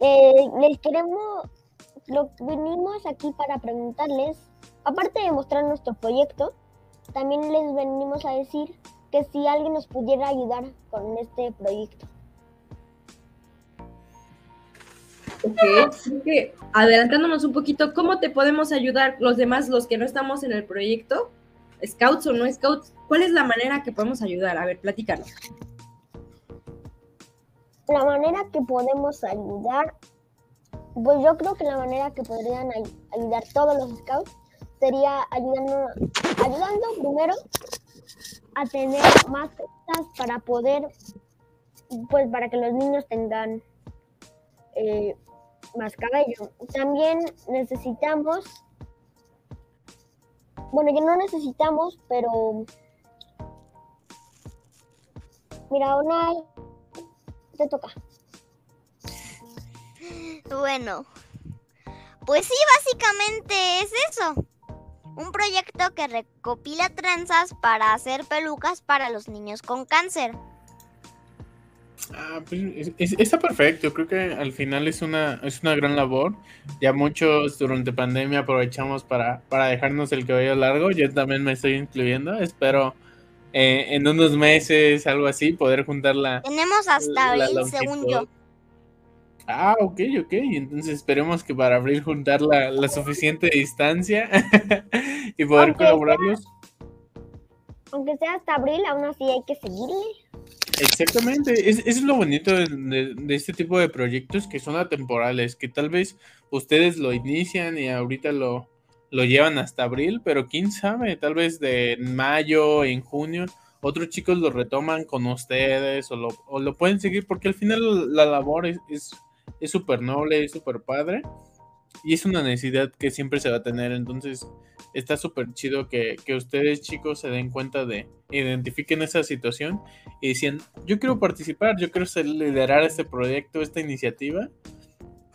eh, les queremos, lo venimos aquí para preguntarles, aparte de mostrar nuestro proyecto, también les venimos a decir que si alguien nos pudiera ayudar con este proyecto. Adelantándonos un poquito, ¿cómo te podemos ayudar los demás, los que no estamos en el proyecto? Scouts o no Scouts, ¿cuál es la manera que podemos ayudar? A ver, platícanos. La manera que podemos ayudar, pues yo creo que la manera que podrían ayudar todos los Scouts sería ayudando, ayudando primero a tener más cosas para poder, pues para que los niños tengan eh, más cabello. También necesitamos, bueno, ya no necesitamos, pero mira, una te toca. Bueno, pues sí, básicamente es eso. Un proyecto que recopila trenzas para hacer pelucas para los niños con cáncer. Ah, pues está perfecto. Creo que al final es una, es una gran labor. Ya muchos durante pandemia aprovechamos para, para dejarnos el cabello largo. Yo también me estoy incluyendo. Espero eh, en unos meses, algo así, poder juntarla. Tenemos hasta abril, según yo. Ah, ok, ok. Entonces esperemos que para abril juntar la, la suficiente distancia (laughs) y poder colaborarlos. Aunque sea hasta abril, aún así hay que seguirle. Exactamente, es, es lo bonito de, este tipo de proyectos que son atemporales, que tal vez ustedes lo inician y ahorita lo, lo llevan hasta abril, pero quién sabe, tal vez de mayo, en junio, otros chicos lo retoman con ustedes o lo, o lo pueden seguir porque al final la labor es súper noble, es súper padre y es una necesidad que siempre se va a tener, entonces está súper chido que, ustedes chicos se den cuenta de, identifiquen esa situación y decían, yo quiero participar, yo quiero liderar este proyecto, esta iniciativa.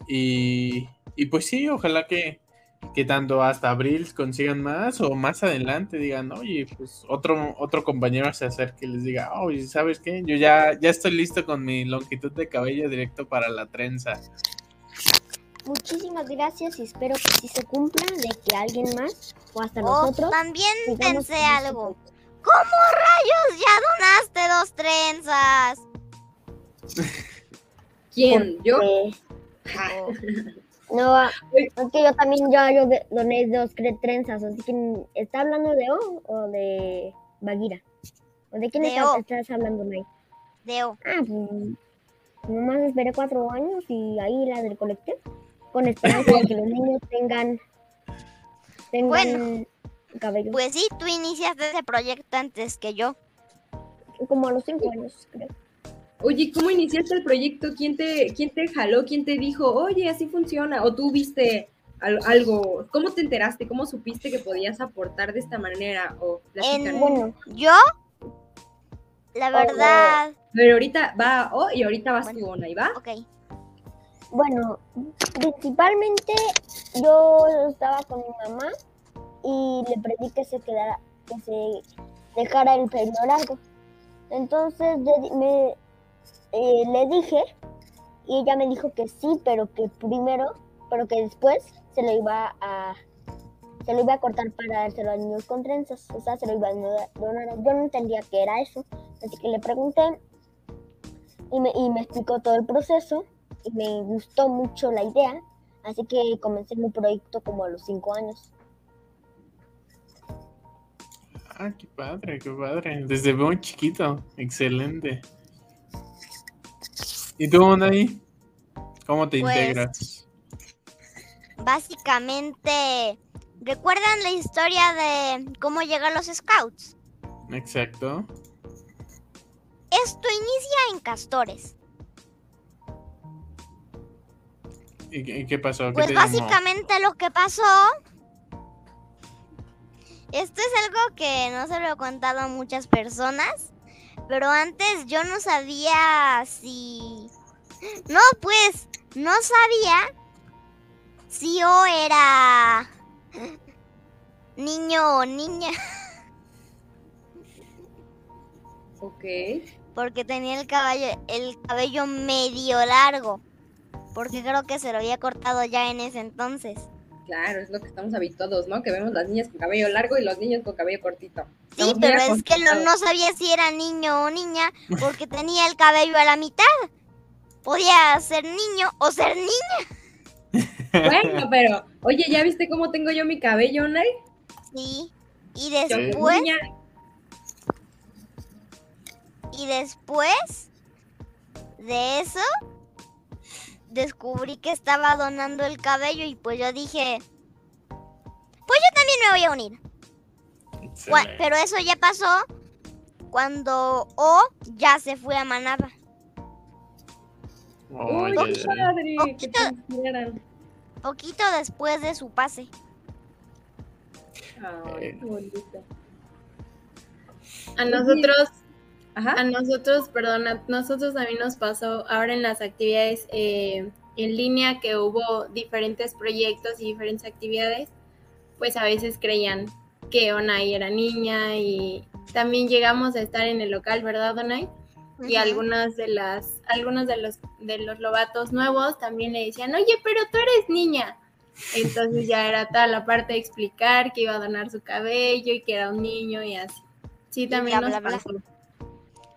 Y, pues sí, ojalá que, que tanto hasta abril consigan más o más adelante digan, oye, pues otro, otro compañero se acerque y les diga, oye, ¿sabes qué? Yo ya, ya estoy listo con mi longitud de cabello directo para la trenza. Muchísimas gracias y espero que sí se cumpla de que alguien más o hasta oh, nosotros. También pensé algo. ¿Cómo rayos ya donaste dos trenzas? (laughs) ¿Quién? ¿Yo? No, porque yo (laughs) también ya yo doné dos trenzas, así que ¿está hablando de O o de Bagira? ¿O de quién estás hablando, Nay? De O. Ah, pues nomás esperé cuatro años y ahí la del colectivo con esperanza de que los niños tengan, tengan cabello. Pues sí, tú iniciaste ese proyecto antes que yo. Como a los cinco años, creo. Oye, ¿cómo iniciaste el proyecto? ¿Quién te, quién te jaló? ¿Quién te dijo, oye, así funciona? ¿O tú viste al- algo? ¿Cómo te enteraste? ¿Cómo supiste que podías aportar de esta manera? O platícanos. Bueno, Yo, la verdad, Pero ahorita va O y ahorita vas tú, Ona, ¿y va? ok. Bueno, principalmente yo estaba con mi mamá y le pedí que se quedara, que se dejara el pelo largo. Entonces me, eh, le dije y ella me dijo que sí, pero que primero, pero que después se lo iba a se lo iba a cortar para dárselo a niños con trenzas, o sea, se lo iba a donar. Yo no entendía qué era eso, así que le pregunté y me, y me explicó todo el proceso y me gustó mucho la idea, así que comencé mi proyecto como a los cinco años. Ah, qué padre, qué padre. Desde muy chiquito. Excelente. ¿Y tú, Nay? ¿Cómo te Pues, integras? Básicamente, ¿recuerdan la historia de cómo llegan los scouts? Exacto. Esto inicia en Castores. ¿Y, qué- pasó? ¿Qué Pues llamó? básicamente lo que pasó. Esto es algo que no se lo he contado a muchas personas. Pero antes yo no sabía si. No, pues, no sabía si yo era niño o niña. Ok. Porque tenía el cabello, el cabello medio largo. Porque creo que se lo había cortado ya en ese entonces. Claro, es lo que estamos habituados, ¿no? Que vemos las niñas con cabello largo y los niños con cabello cortito. Sí, Estamos pero es que no, no sabía si era niño o niña porque tenía el cabello a la mitad. Podía ser niño o ser niña. Bueno, pero, oye, ¿ya viste cómo tengo yo mi cabello, Nay? Sí. Y después, niña. y después de eso, descubrí que estaba donando el cabello y pues yo dije, pues yo también me voy a unir. Pero eso ya pasó cuando O ya se fue a Manaba. Uy, Oye, qué padre, que Poquito. Poquito después de su pase. Ay, qué bonito. A nosotros, Ajá. a nosotros, perdón, a nosotros también nos pasó ahora en las actividades eh, en línea que hubo diferentes proyectos y diferentes actividades, pues a veces creían que Onay era niña y también llegamos a estar en el local, ¿verdad, Onay? Y algunas de las, algunos de los de los lobatos nuevos también le decían, oye, pero tú eres niña. Entonces ya era tal la parte de explicar que iba a donar su cabello y que era un niño y así. Sí, también bla, nos bla, bla.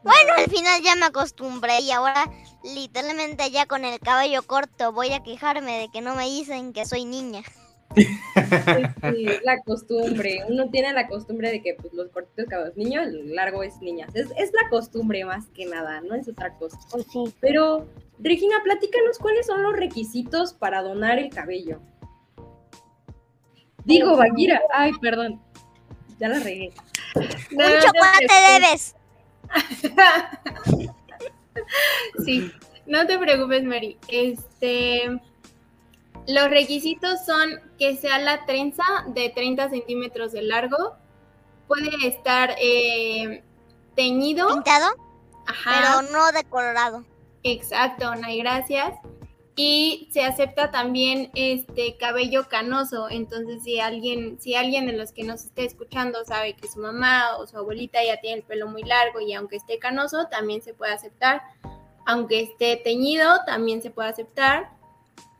Bueno, al final ya me acostumbré y ahora literalmente ya con el cabello corto voy a quejarme de que no me dicen que soy niña. Sí, es la costumbre. Uno tiene la costumbre de que pues, los cortitos para los niños, el largo es niñas. Es, es la costumbre más que nada, no es otra cosa. Pues sí, Pero, Regina, platícanos cuáles son los requisitos para donar el cabello. Digo, Baguira. Ay, perdón. Ya la regué. No, Un chocolate debes. (laughs) Sí, no te preocupes, Mary. Este, los requisitos son que sea la trenza de 30 centímetros de largo. Puede estar eh, teñido. Pintado, Ajá. pero no decolorado. Exacto, Nay, gracias. Y se acepta también este cabello canoso. Entonces, si alguien, si alguien de los que nos esté escuchando sabe que su mamá o su abuelita ya tiene el pelo muy largo y aunque esté canoso, también se puede aceptar. Aunque esté teñido, también se puede aceptar.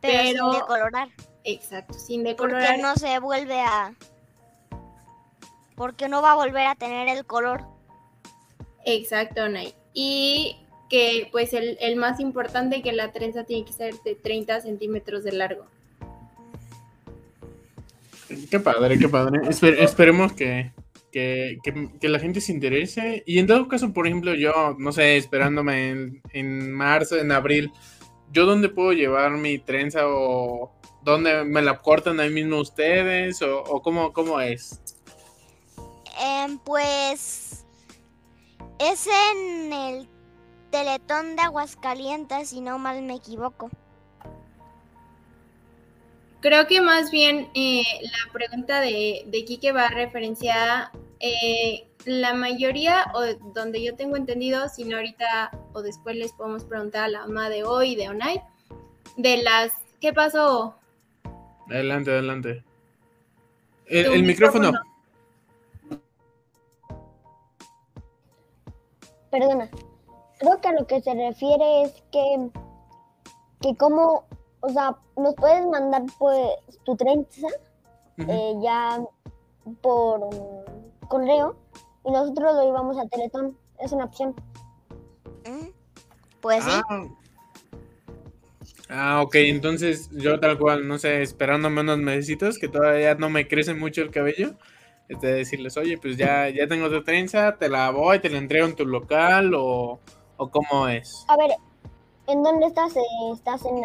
Pero, Pero- sin decolorar. Exacto, sin Porque decolorar. no se vuelve a. Porque no va a volver a tener el color. Exacto, Nay. Y que pues el, el más importante que la trenza tiene que ser de 30 centímetros de largo. Qué padre, qué padre. Esper- esperemos que, que, que- que la gente se interese. Y en todo caso, por ejemplo, yo, no sé, esperándome en, en marzo, en abril, ¿yo dónde puedo llevar mi trenza o dónde me la cortan ahí mismo ustedes? ¿O, o cómo, cómo es? Em, pues es en el Teletón de Aguascalientes, si no mal me equivoco. Creo que más bien eh, la pregunta de, de Quique va referenciada eh, la mayoría, o donde yo tengo entendido, si no ahorita o después les podemos preguntar a la mamá de hoy, de Onay, de las, ¿qué pasó? Adelante, adelante. El, micrófono. Perdona. Creo que a lo que se refiere es que, que como, o sea, nos puedes mandar pues tu trenza eh, ya por correo y nosotros lo íbamos a Teletón. Es una opción. Pues sí. Ah. ah, ok, entonces yo tal cual, no sé, esperándome unos mesecitos que todavía no me crece mucho el cabello, este, decirles, oye, pues ya, ya tengo tu trenza, te la voy, te la entrego en tu local o, o cómo es. A ver, ¿en dónde estás? Eh, ¿Estás en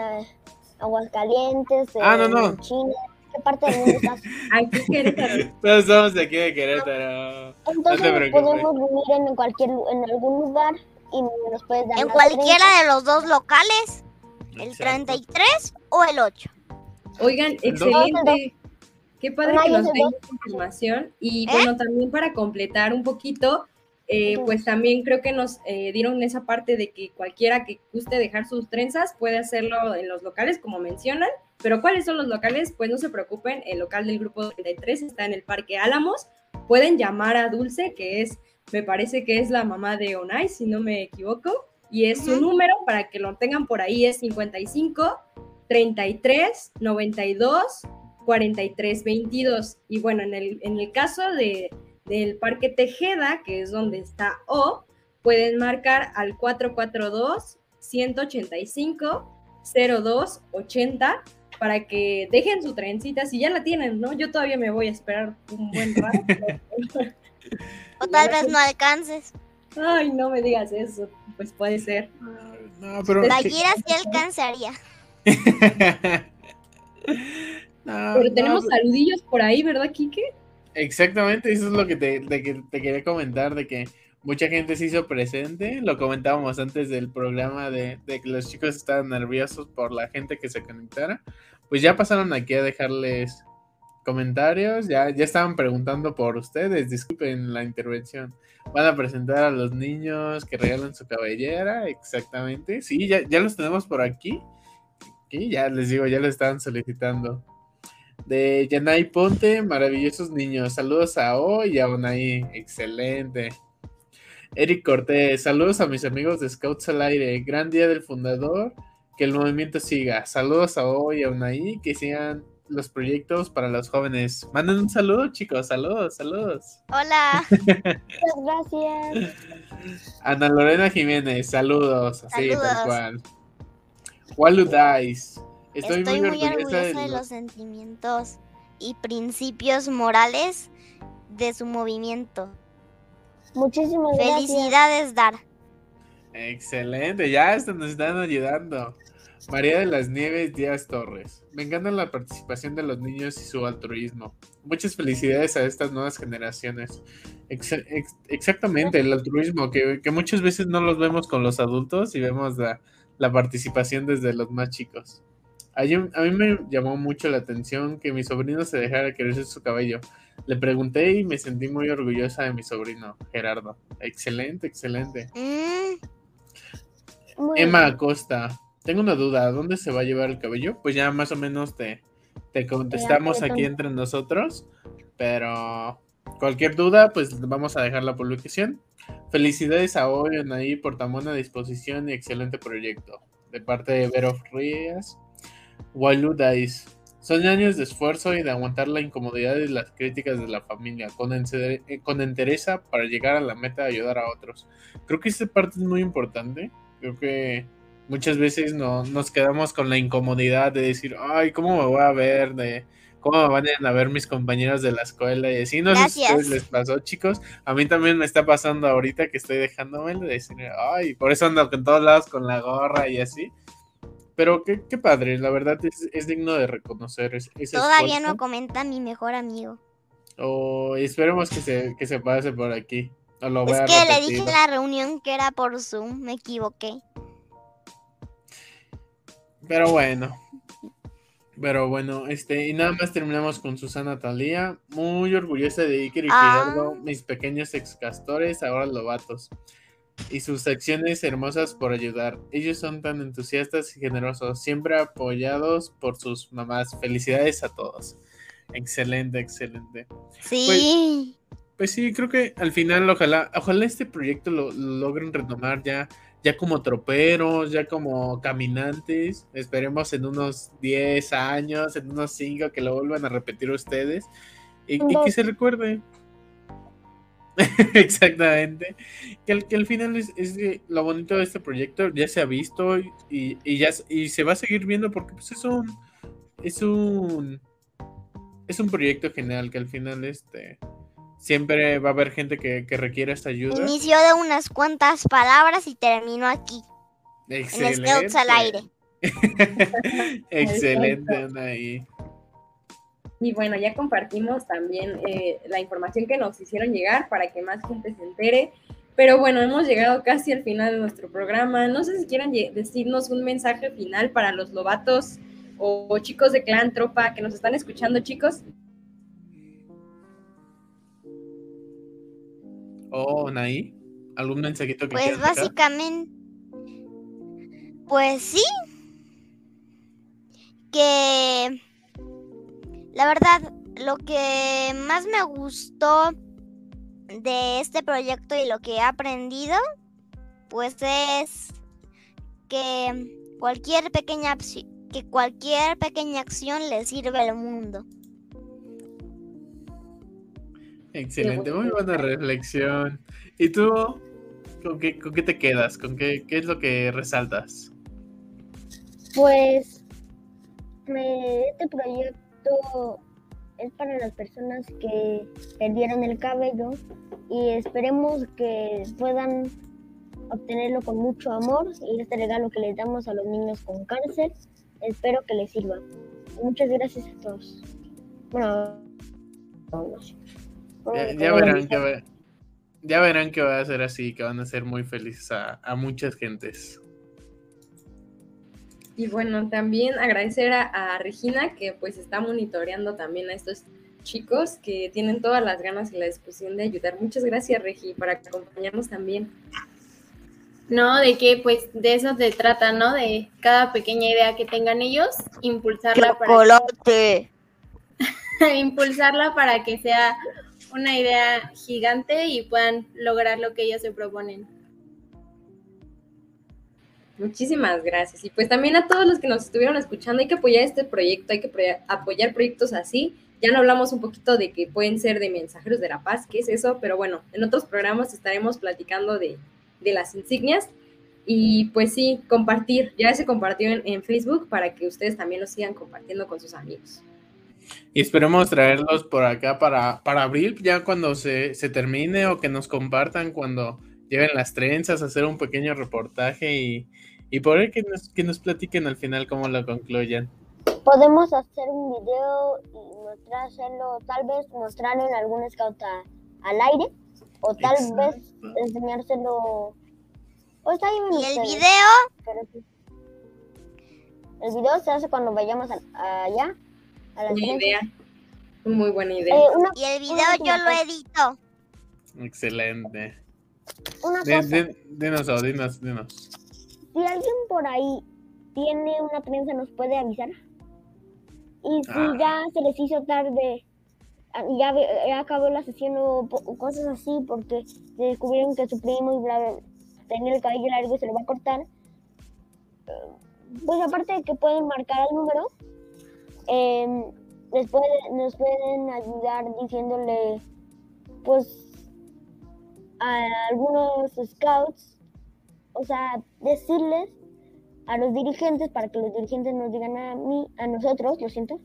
Aguascalientes? ah, no, no. En China? ¿Qué parte del mundo estás? (laughs) Aquí Querétaro. Todos somos de aquí de Querétaro. Entonces podemos vivir en cualquier en algún lugar y nos puedes dar En cualquiera de los dos locales. El 33 o el 8. Oigan, excelente. Qué padre que nos den información. Y ¿Eh? bueno, también para completar un poquito, eh, pues también creo que nos eh, dieron esa parte de que cualquiera que guste dejar sus trenzas puede hacerlo en los locales, como mencionan. Pero ¿cuáles son los locales? Pues no se preocupen, el local del grupo 33 está en el Parque Álamos. Pueden llamar a Dulce, que es, me parece que es la mamá de Onay, si no me equivoco. Y es su número para que lo tengan por ahí, es 55 33 92 43 22. Y bueno, en el, en el caso de del Parque Tejeda, que es donde está O, pueden marcar al 442 185 0280 para que dejen su trencita si ya la tienen, ¿no? Yo todavía me voy a esperar un buen rato. (laughs) o tal vez no alcances. Ay, no me digas eso, pues puede ser. No, pero la guía sí alcanzaría. (laughs) pero tenemos saludillos por ahí, ¿verdad, Kike? Exactamente, eso es lo que te, quería comentar, de que mucha gente se hizo presente, lo comentábamos antes del programa de, de, que los chicos estaban nerviosos por la gente que se conectara, pues ya pasaron aquí a dejarles comentarios, ya, ya estaban preguntando por ustedes, disculpen la intervención, van a presentar a los niños que regalan su cabellera, exactamente, sí, ya, ya los tenemos por aquí, y ya les digo, ya lo estaban solicitando de Yanay Ponte, maravillosos niños. Saludos a O y a Unai, excelente. Eric Cortés, saludos a mis amigos de Scouts al Aire. Gran día del fundador, que el movimiento siga. Saludos a O y a Unai, que sigan los proyectos para los jóvenes. Manden un saludo, chicos. Saludos, saludos. Hola. (laughs) Muchas gracias. Ana Lorena Jiménez, saludos. Así, tal cual. Walu Dice. Estoy, muy, orgullosa, de, los sentimientos y principios morales de su movimiento. Muchísimas gracias. Felicidades, Dar. Excelente, ya nos están ayudando. María de las Nieves Díaz Torres. Me encanta la participación de los niños y su altruismo. Muchas felicidades a estas nuevas generaciones. exactamente, el altruismo, que, muchas veces no los vemos con los adultos y vemos la, la participación desde los más chicos. A mí me llamó mucho la atención que mi sobrino se dejara crecer su cabello. Le pregunté y me sentí muy orgullosa de mi sobrino, Gerardo. Excelente, excelente. Mm. Emma Acosta, tengo una duda, ¿dónde se va a llevar el cabello? Pues ya más o menos te, te contestamos aquí entre nosotros, pero cualquier duda, pues vamos a dejar la publicación. Felicidades a hoy, ahí por tan buena disposición y excelente proyecto. De parte de Vero Frías Wailu Dice. Son años de esfuerzo y de aguantar la incomodidad y las críticas de la familia, con, eh, con entereza para llegar a la meta de ayudar a otros. Creo que esta parte es muy importante. Creo que muchas veces no, nos quedamos con la incomodidad de decir, ay, ¿cómo me voy a ver? De, ¿Cómo me van a ver mis compañeros de la escuela? Y así, no sé si les pasó, chicos. A mí también me está pasando ahorita que estoy dejándome de decir, ay, por eso ando en todos lados con la gorra y así. Pero qué, qué padre, la verdad es, digno de reconocer. Ese Todavía no comenta mi mejor amigo. O esperemos que se, que se pase por aquí. Lo Es que le dije en la reunión que era por Zoom, me equivoqué. Pero bueno. Pero bueno, este, y nada más terminamos con Susana Talía, muy orgullosa de Iker y Ah. Mis pequeños excastores, ahora lobatos. Y sus acciones hermosas por ayudar. Ellos son tan entusiastas y generosos, siempre apoyados por sus mamás. Felicidades a todos. Excelente, excelente. Sí. Pues sí, creo que al final ojalá, ojalá este proyecto lo, lo logren retomar ya, ya como troperos, ya como caminantes. Esperemos en unos 10 años, en unos 5 que lo vuelvan a repetir ustedes y, y que se recuerde. (laughs) Exactamente. Que al, que al final es, es que lo bonito de este proyecto ya se ha visto y, y ya y se va a seguir viendo porque pues es un es un es un proyecto genial que al final este siempre va a haber gente que, que requiera esta ayuda. Inició de unas cuantas palabras y terminó aquí, en Excelente. Scouts al aire. (laughs) Excelente, Anaí. Y bueno, ya compartimos también eh, la información que nos hicieron llegar para que más gente se entere. Pero bueno, hemos llegado casi al final de nuestro programa. No sé si quieran decirnos un mensaje final para los lobatos o, o chicos de clan tropa que nos están escuchando, chicos. Oh, Anaí, ¿algún mensajito que Pues básicamente, pues sí, que la verdad, lo que más me gustó de este proyecto y lo que he aprendido, pues es que cualquier pequeña que cualquier pequeña acción le sirve al mundo. Excelente, muy buena reflexión. ¿Y tú con qué, con qué te quedas? ¿Con qué, qué es lo que resaltas? Pues me- este proyecto es para las personas que perdieron el cabello y esperemos que puedan obtenerlo con mucho amor y este regalo que les damos a los niños con cáncer, espero que les sirva. Muchas gracias a todos. Bueno. Ya, ya verán ya verán que va a ser así, que van a ser muy felices a, a muchas gentes. Y bueno, también agradecer a, a Regina que pues está monitoreando también a estos chicos que tienen todas las ganas y la disposición de ayudar. Muchas gracias, Regi, por acompañarnos también. No, de que pues de eso se trata, ¿no? De cada pequeña idea que tengan ellos, impulsarla para ¡Chocolate! (laughs) impulsarla para que sea una idea gigante y puedan lograr lo que ellos se proponen. Muchísimas gracias. Y pues también a todos los que nos estuvieron escuchando, hay que apoyar este proyecto, hay que apoyar proyectos así. Ya no hablamos un poquito de que pueden ser de mensajeros de la paz, ¿qué es eso? Pero bueno, en otros programas estaremos platicando de, de las insignias. Y pues sí, compartir, ya se compartió en, en Facebook para que ustedes también lo sigan compartiendo con sus amigos. Y esperemos traerlos por acá para, para abril, ya cuando se, se termine o que nos compartan cuando lleven las trenzas, hacer un pequeño reportaje y, y por ahí que nos, que nos platiquen al final cómo lo concluyan. Podemos hacer un video y mostrárselo, tal vez mostrarlo en algún scout a- al aire, o tal vez enseñárselo. Pues ahí Y el video, pero sí. El video se hace cuando vayamos a- allá. A las Buena trenzas. idea. Muy buena idea. Eh, una, y el video yo lo edito. Excelente. Una cosa, di- Dinos, oh, dinos, dinos. si alguien por ahí tiene una trenza, nos puede avisar. Y si Ah. ya se les hizo tarde, ah, ya, ya acabó la sesión o cosas así, porque descubrieron que su primo y bla, bla, tenía el cabello largo y se lo va a cortar, eh, pues aparte de que pueden marcar el número, em, les puede- nos pueden ayudar diciéndole, pues, a algunos scouts, o sea, decirles a los dirigentes para que los dirigentes nos digan a mí, a nosotros, lo siento,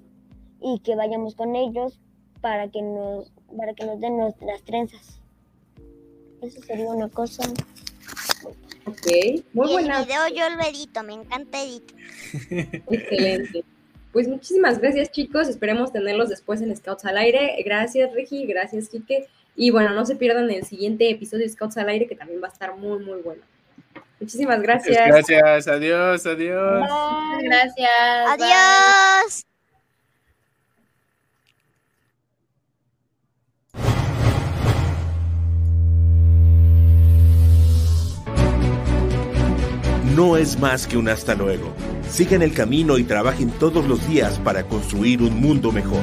y que vayamos con ellos para que nos, para que nos den las trenzas. Eso sería una cosa. Ok, muy y buena. el video yo lo edito, me encanta editar. (laughs) Excelente. Pues muchísimas gracias chicos, esperemos tenerlos después en Scouts al aire. Gracias Regi, gracias Kike. Y bueno, no se pierdan el siguiente episodio de Scouts al aire que también va a estar muy, muy bueno. Muchísimas gracias. Gracias, adiós, adiós. Gracias. Adiós. No es más que un hasta luego. Sigan el camino y trabajen todos los días para construir un mundo mejor.